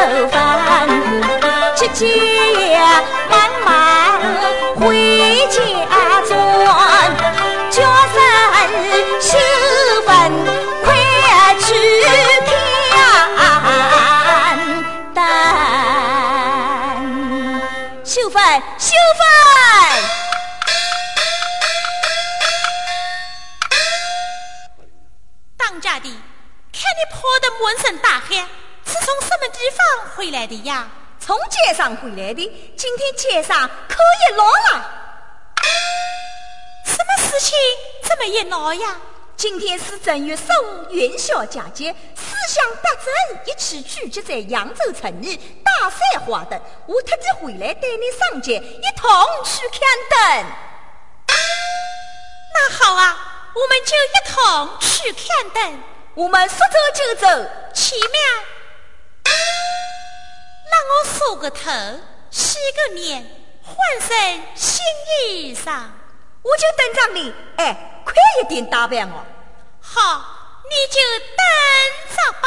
家高速修饭，姐姐慢慢回家转，叫声秀芬快去看蛋，秀芬，秀芬。满身大汗，是从什么地方回来的呀？从街上回来的。今天街上可热闹了。什么事情这么热闹呀？今天是正月十五元宵佳节，思乡百镇一起聚集在扬州城里大赛花灯。我特地回来带你上街一同去看灯。那好啊，我们就一同去看灯。我们说走就走，前面我梳个头，洗个脸，换身新衣裳，我就等着你。哎，快一点打扮我。好，你就等着吧。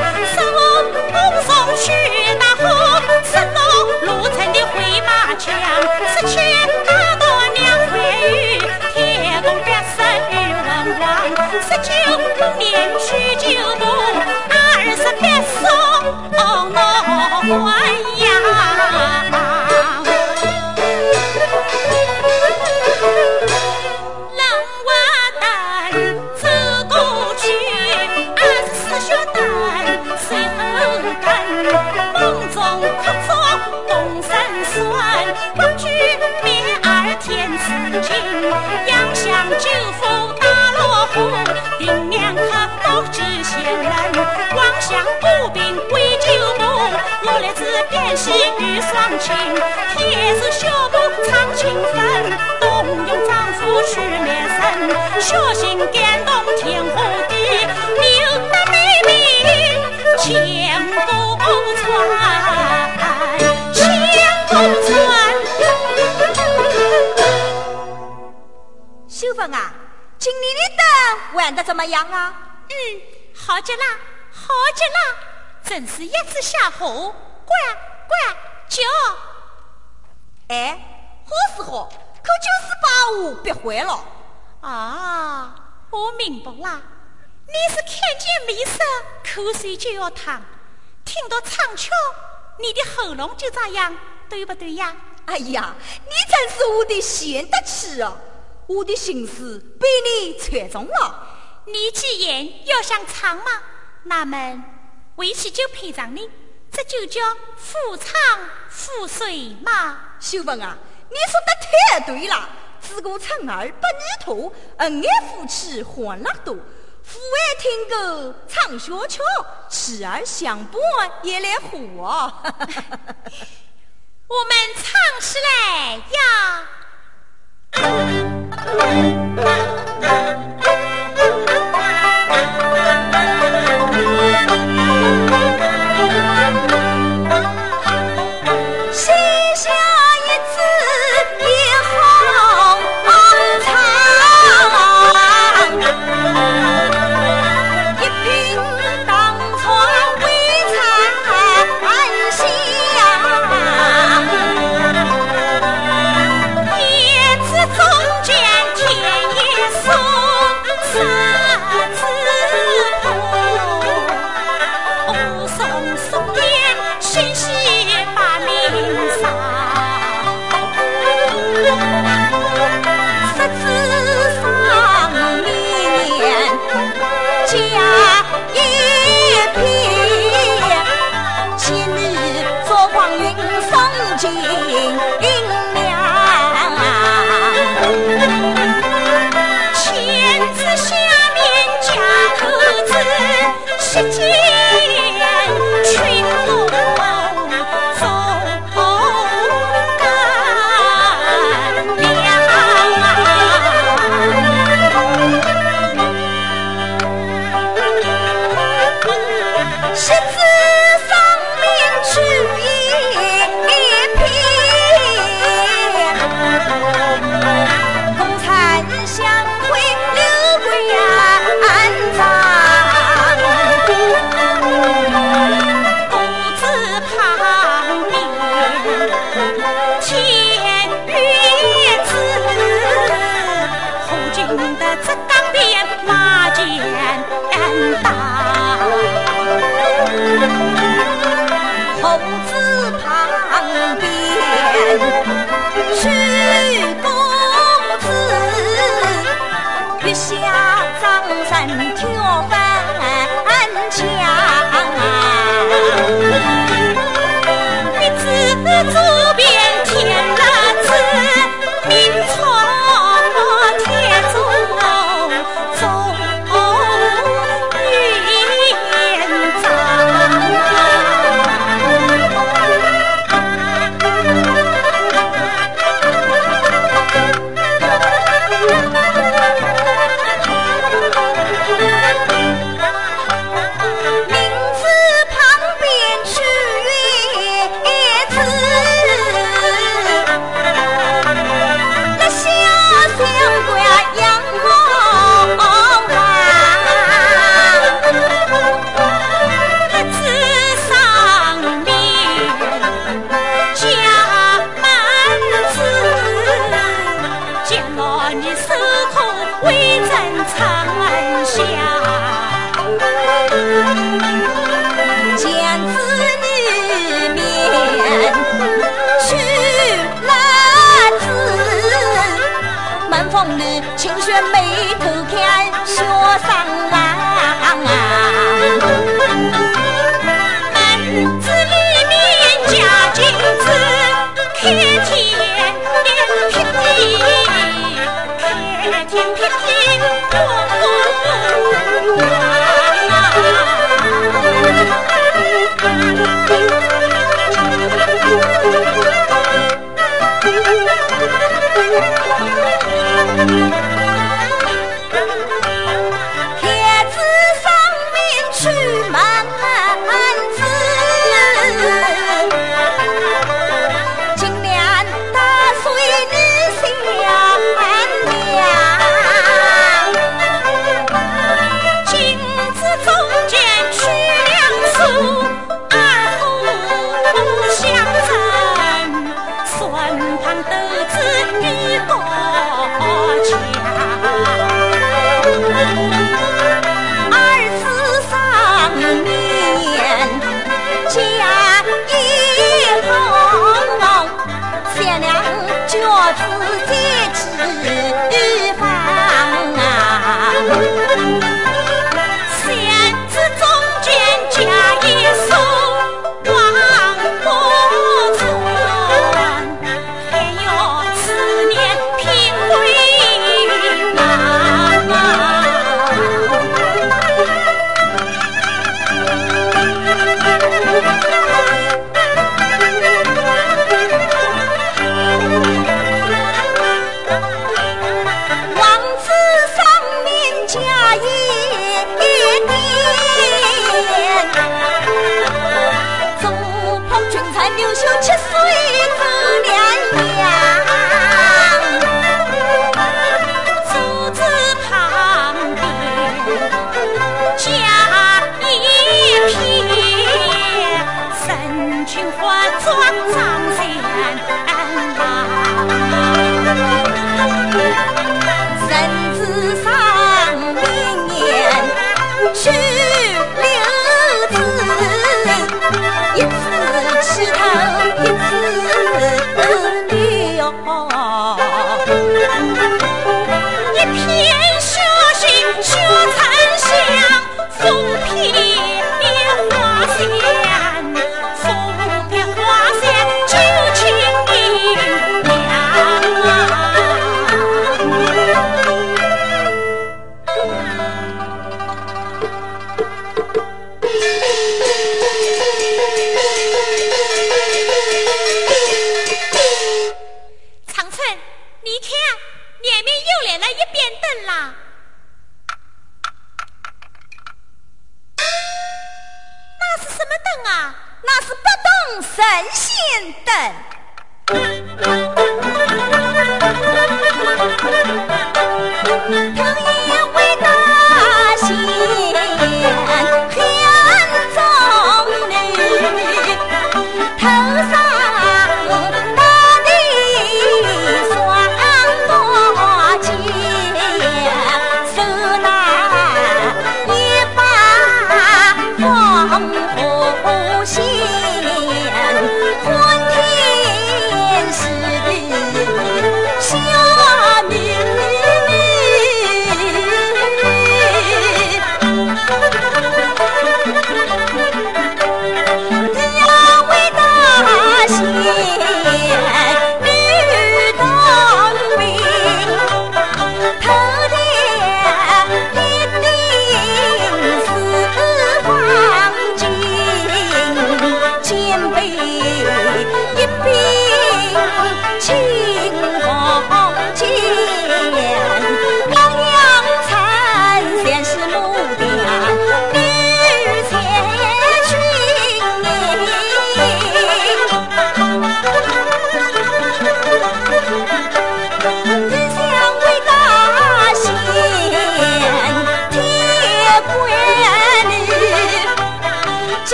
好极了，好极了，真是一次下火，乖乖叫。哎，好是好，可就是把我憋坏了。啊，我明白了，你是看见美色，口水就要淌；听到唱腔，你的喉咙就这样，对不对呀？哎呀，你真是我的贤德妻啊！我的心思被你猜中了。你既然要想唱嘛，那么为起就配上你，这就叫夫唱妇随嘛。秀芬啊，你说的太对了。自古称儿不女托，恩爱夫妻欢乐多。父爱听歌唱小曲，妻儿相伴也来和。我们唱起来呀！雪眉头 câu.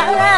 Oh,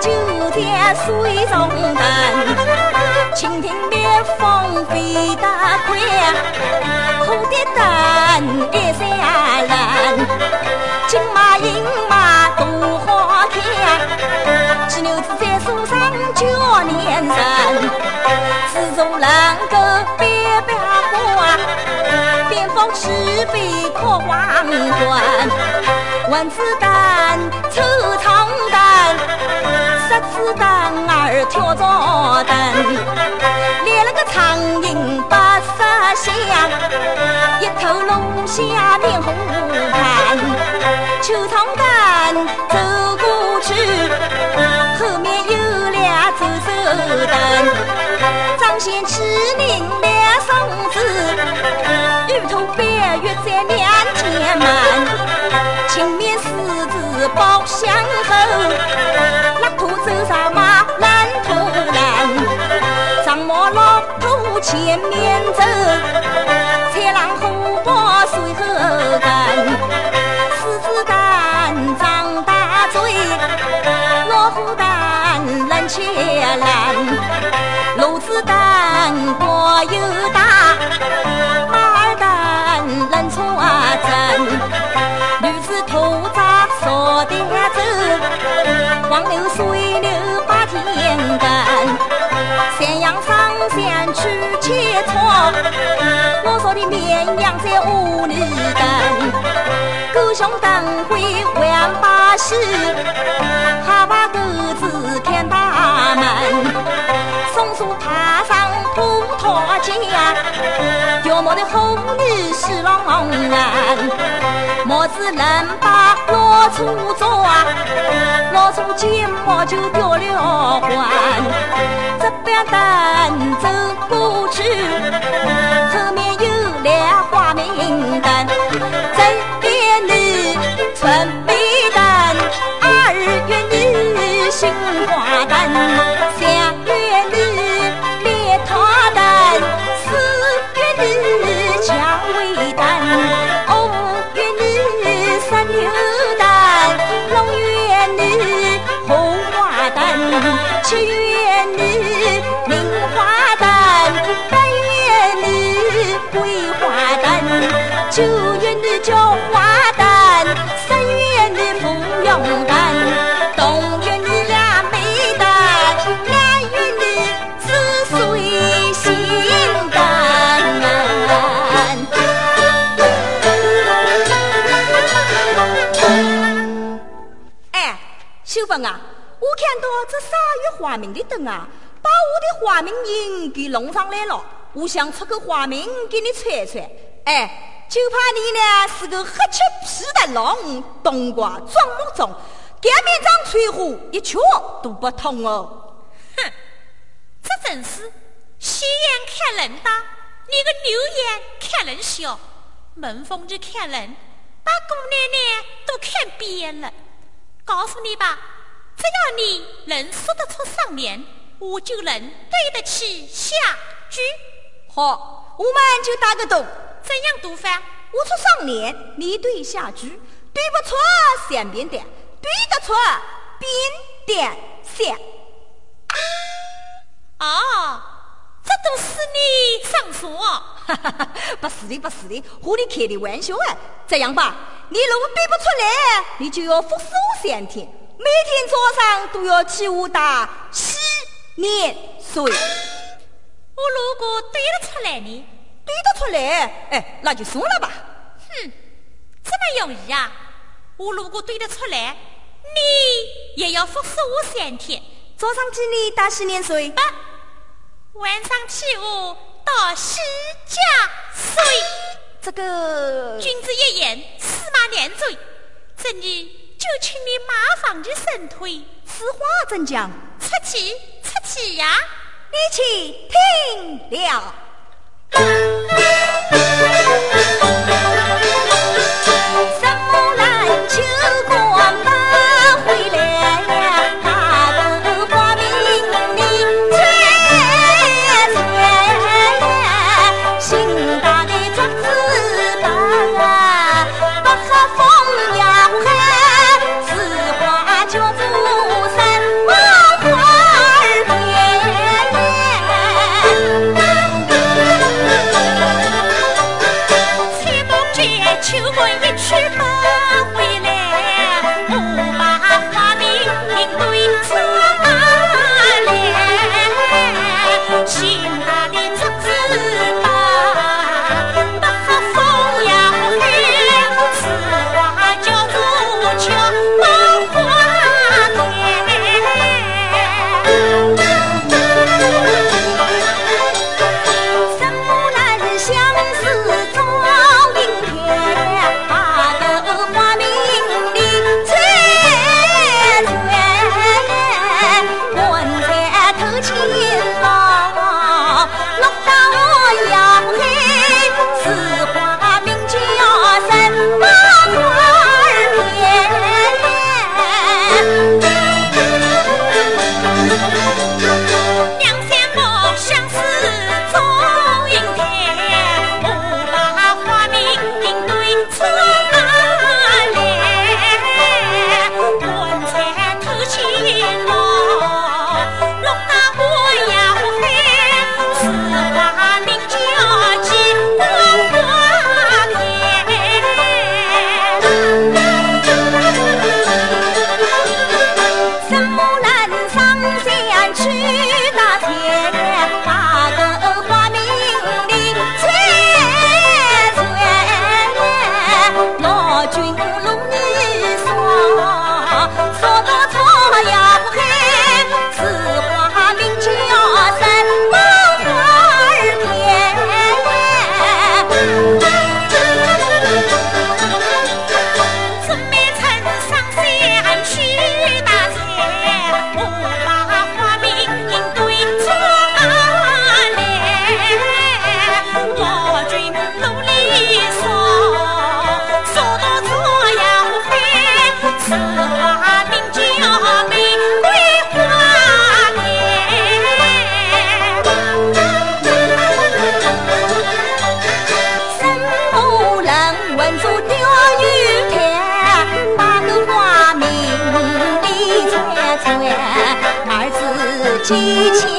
青蛙就在水中等。蜻蜓蜜蜂飞得快，蝴蝶等一闪亮。金马银马多好看，鸡牛子在树上叫连声，自从能够变变花。是非可黄昏，蚊子弹，抽长弹，十子弹儿挑着灯，连了个苍蝇八十响，一头龙虾面红盘，抽长弹走过去，后面有俩走手灯，张先起领两双子。玉头白玉在面前满，青面狮子抱香后，前面走，豺狼虎豹随后跟，狮子胆张大嘴，老虎胆冷且烂，骡子胆国又大。说的绵羊在屋里等，狗熊等会玩把戏，哈巴狗子看大门，松鼠爬上葡萄架，掉毛的红女是郎。帽子能把老粗抓，老粗睫毛就掉了环。这边灯走过去，清淡，正月里春比旦，二月里杏花淡。看到这三月花名的灯啊，把我的花名音给弄上来了。我想出个花名给你传传，哎，就怕你呢是个黑漆皮的龙，冬瓜装木中，擀面杖吹火一敲都不通哦。哼，这真是斜眼看人大，你个牛眼看人小，门缝子看人，把姑奶奶都看扁了。告诉你吧，只要你能说得出上联，我就能对得起下句。好，我们就打个赌，怎样赌法？我出上联，你对下句，对不出三边点，对得出边点三。哦，这都是你上锁？哈哈哈，不是的，不是的，和你开的玩笑啊。这样吧，你如果对不出来，你就要服侍我三天，每天早上都要替我打洗脸水。我如果对得出来呢？对得出来，哎，那就算了吧。哼，这么容易啊？我如果对得出来，你也要服侍我三天。早上替你打洗脸水，不，晚上替我倒洗脚水。这个君子一言，驷马难追。这里就请你马上的神推。此话怎讲？出气，出气呀！你去听了。几千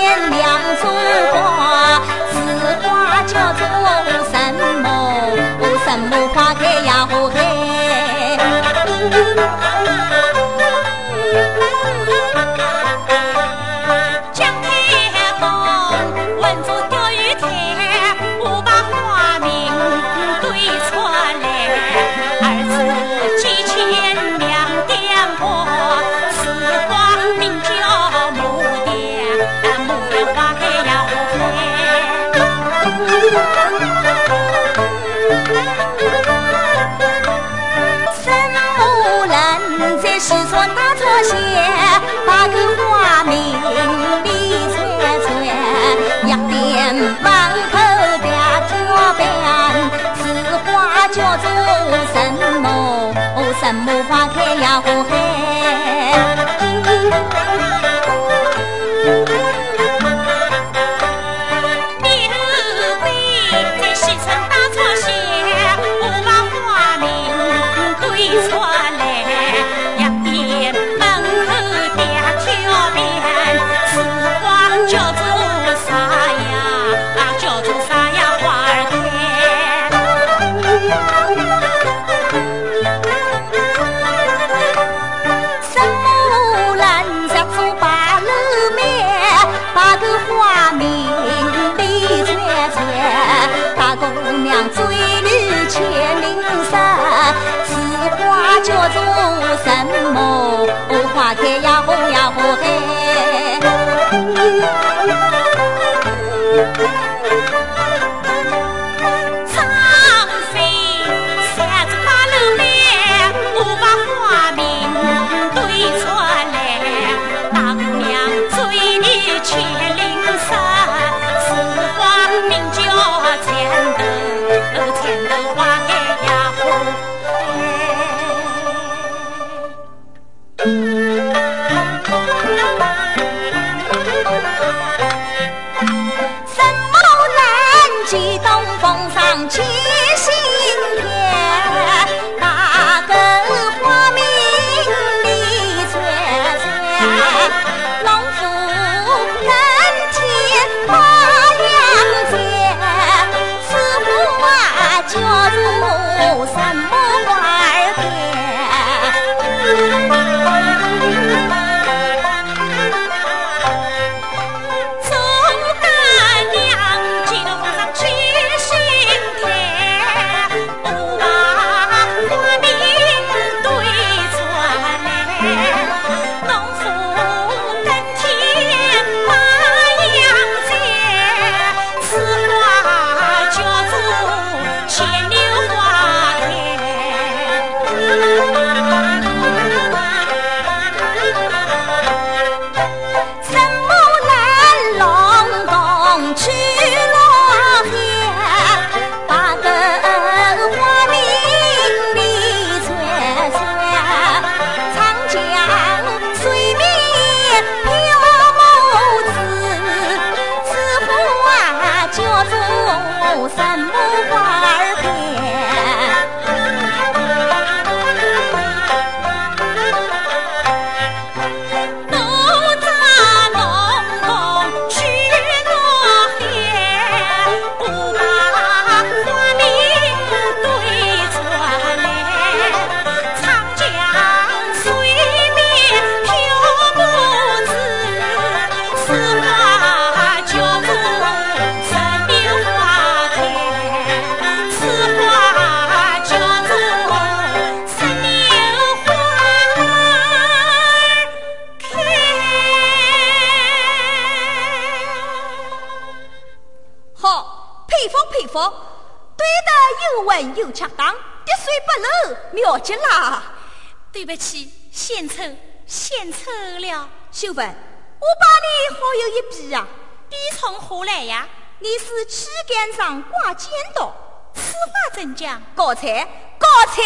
上挂尖刀，此话怎讲？高才，高才！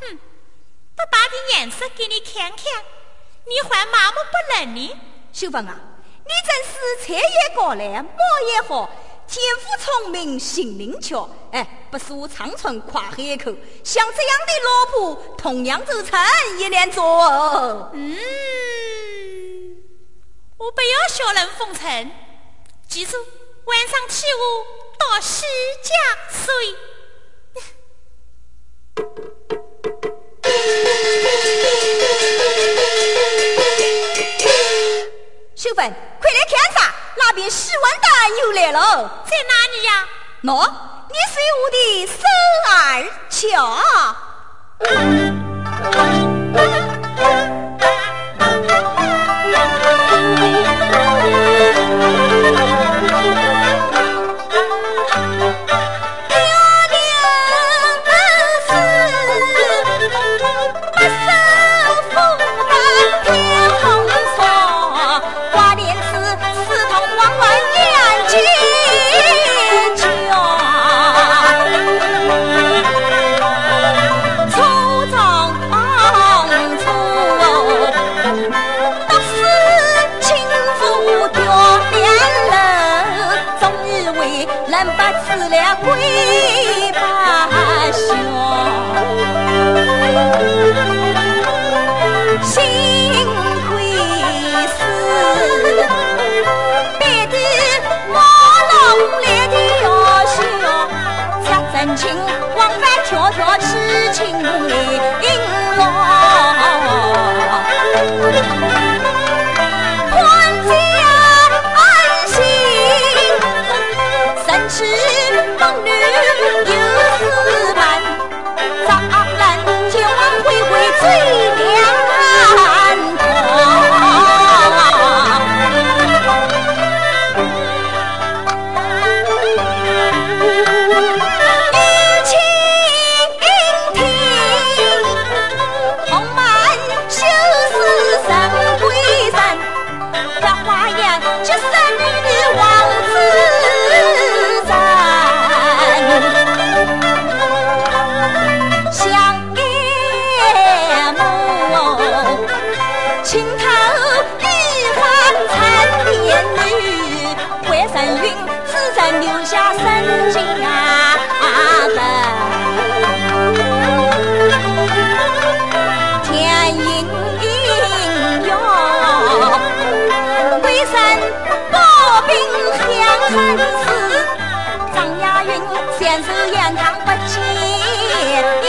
哼，不把点颜色给你看看，你还麻木不仁呢？秀芬啊，你真是才也高来，貌也好。天赋聪明，心灵巧，哎，不输长春夸海口。像这样的老婆，同样就成一连座。嗯，我不要小人奉承。记住，晚上起舞到西家睡。秀芬，快来看啥？那边洗碗的又来了，在哪里呀？喏，你是我的孙儿巧。陈云只战留下深家门天音地阴哟神不兵强张亚云先是眼看不见命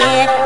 话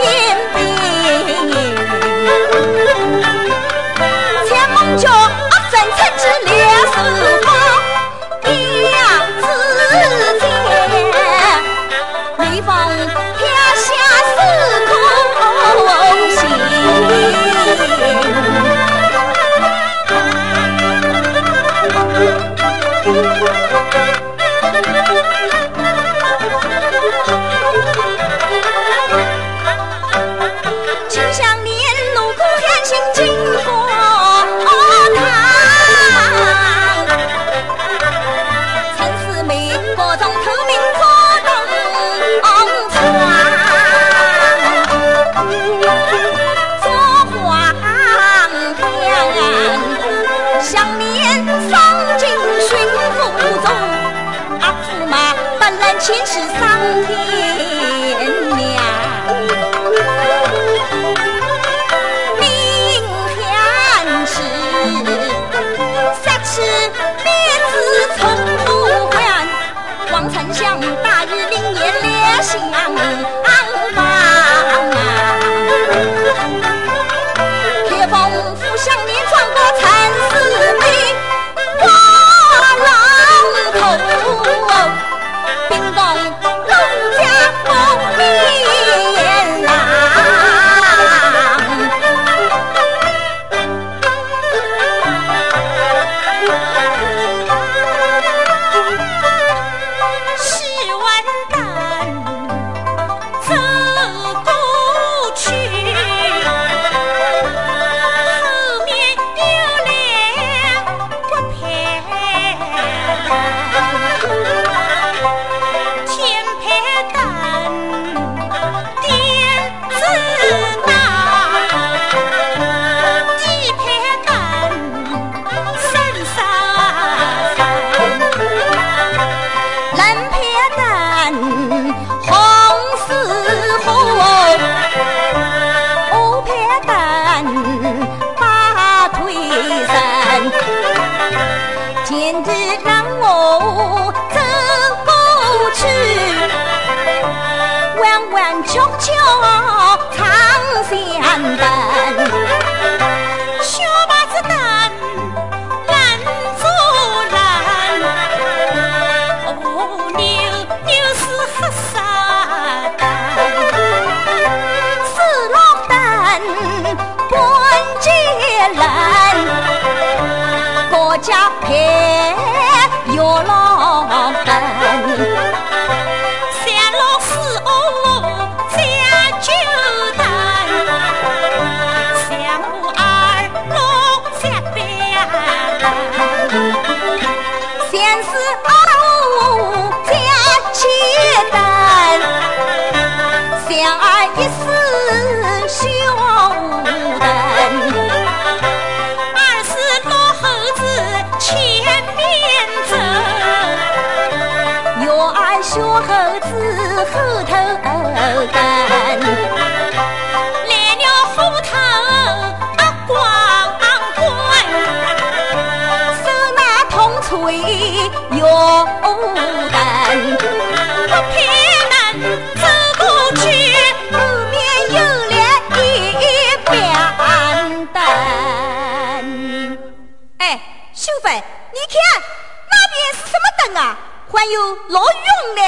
有老用的。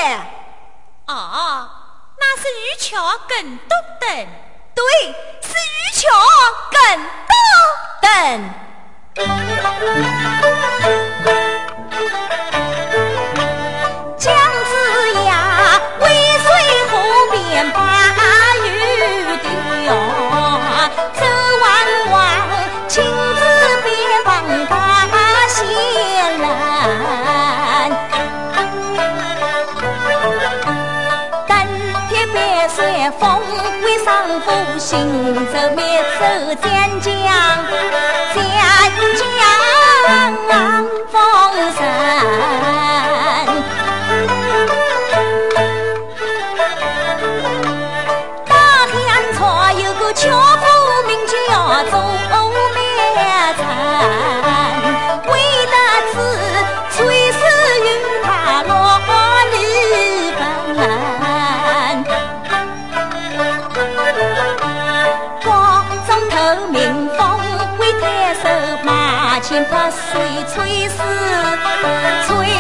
啊那是于桥更多等对是于桥更多的行走灭舟，江江江江风生。清风会太受，马琴把水吹死，吹。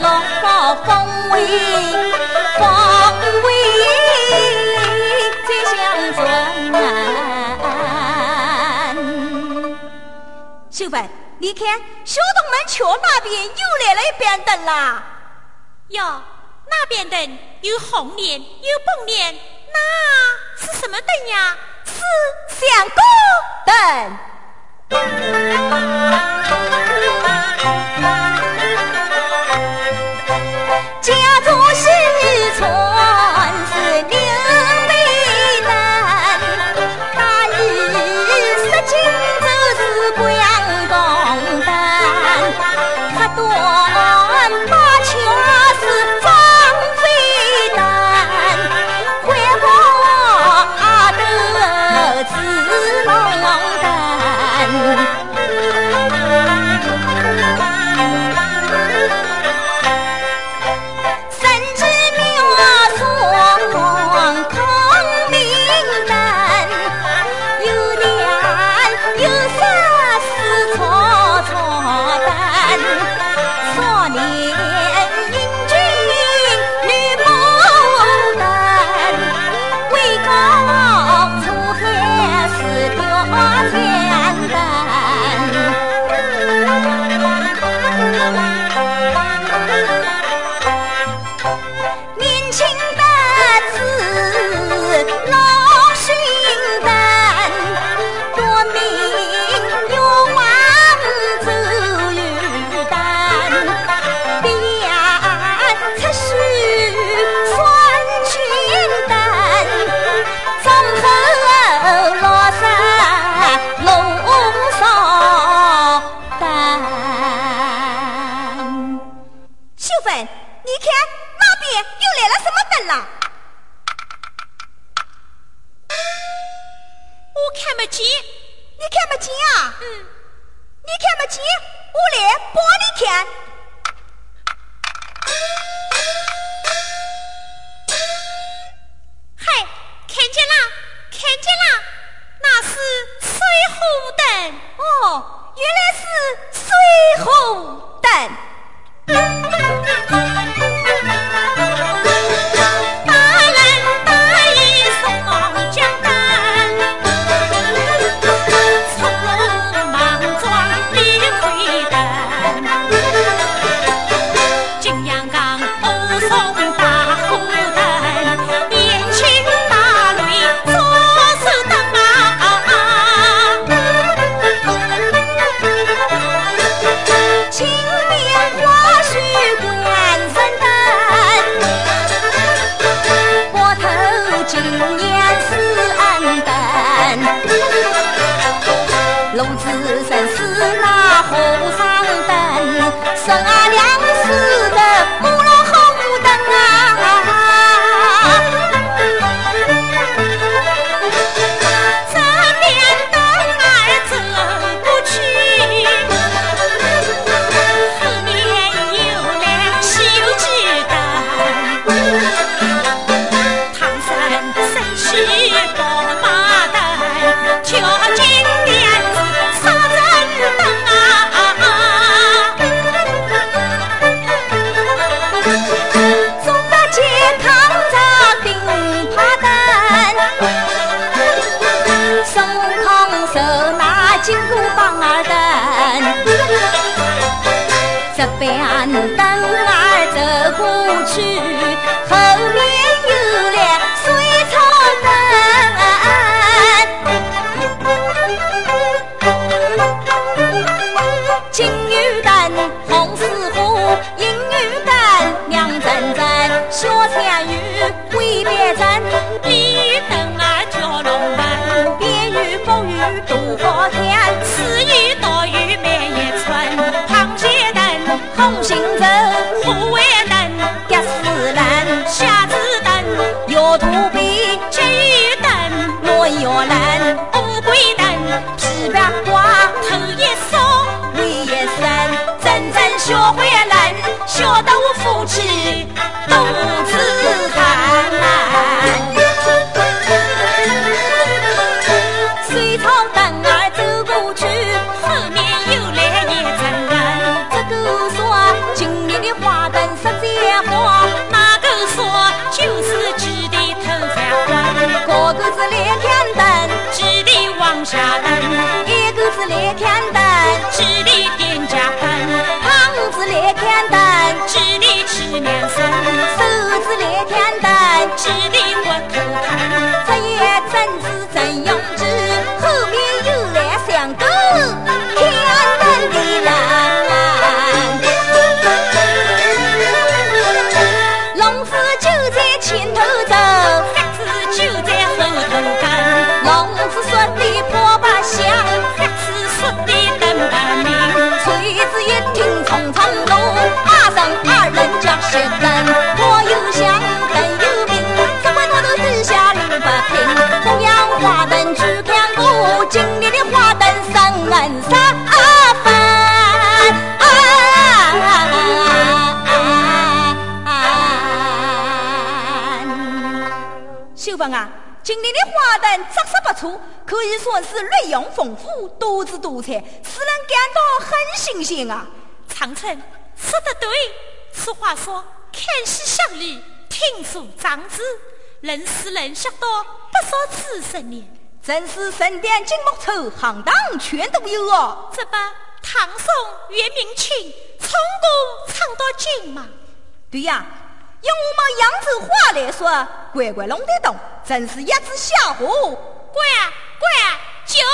风雨风雨再相逢秀芬你看小东门桥那边又来了一边灯啦哟那边灯有红脸有白脸那是什么灯呀？是相公灯今是内容丰富、多姿多彩，使人感到很新鲜啊！长春说得对，此话说看戏享礼，听书长知，能使人学到不少知识呢。真是神殿金木丑，行当全都有哦。这不，唐宋元明清，从古唱到今嘛。对呀。用我们扬州话来说，乖乖弄得懂，真是一只小虎，乖乖叫。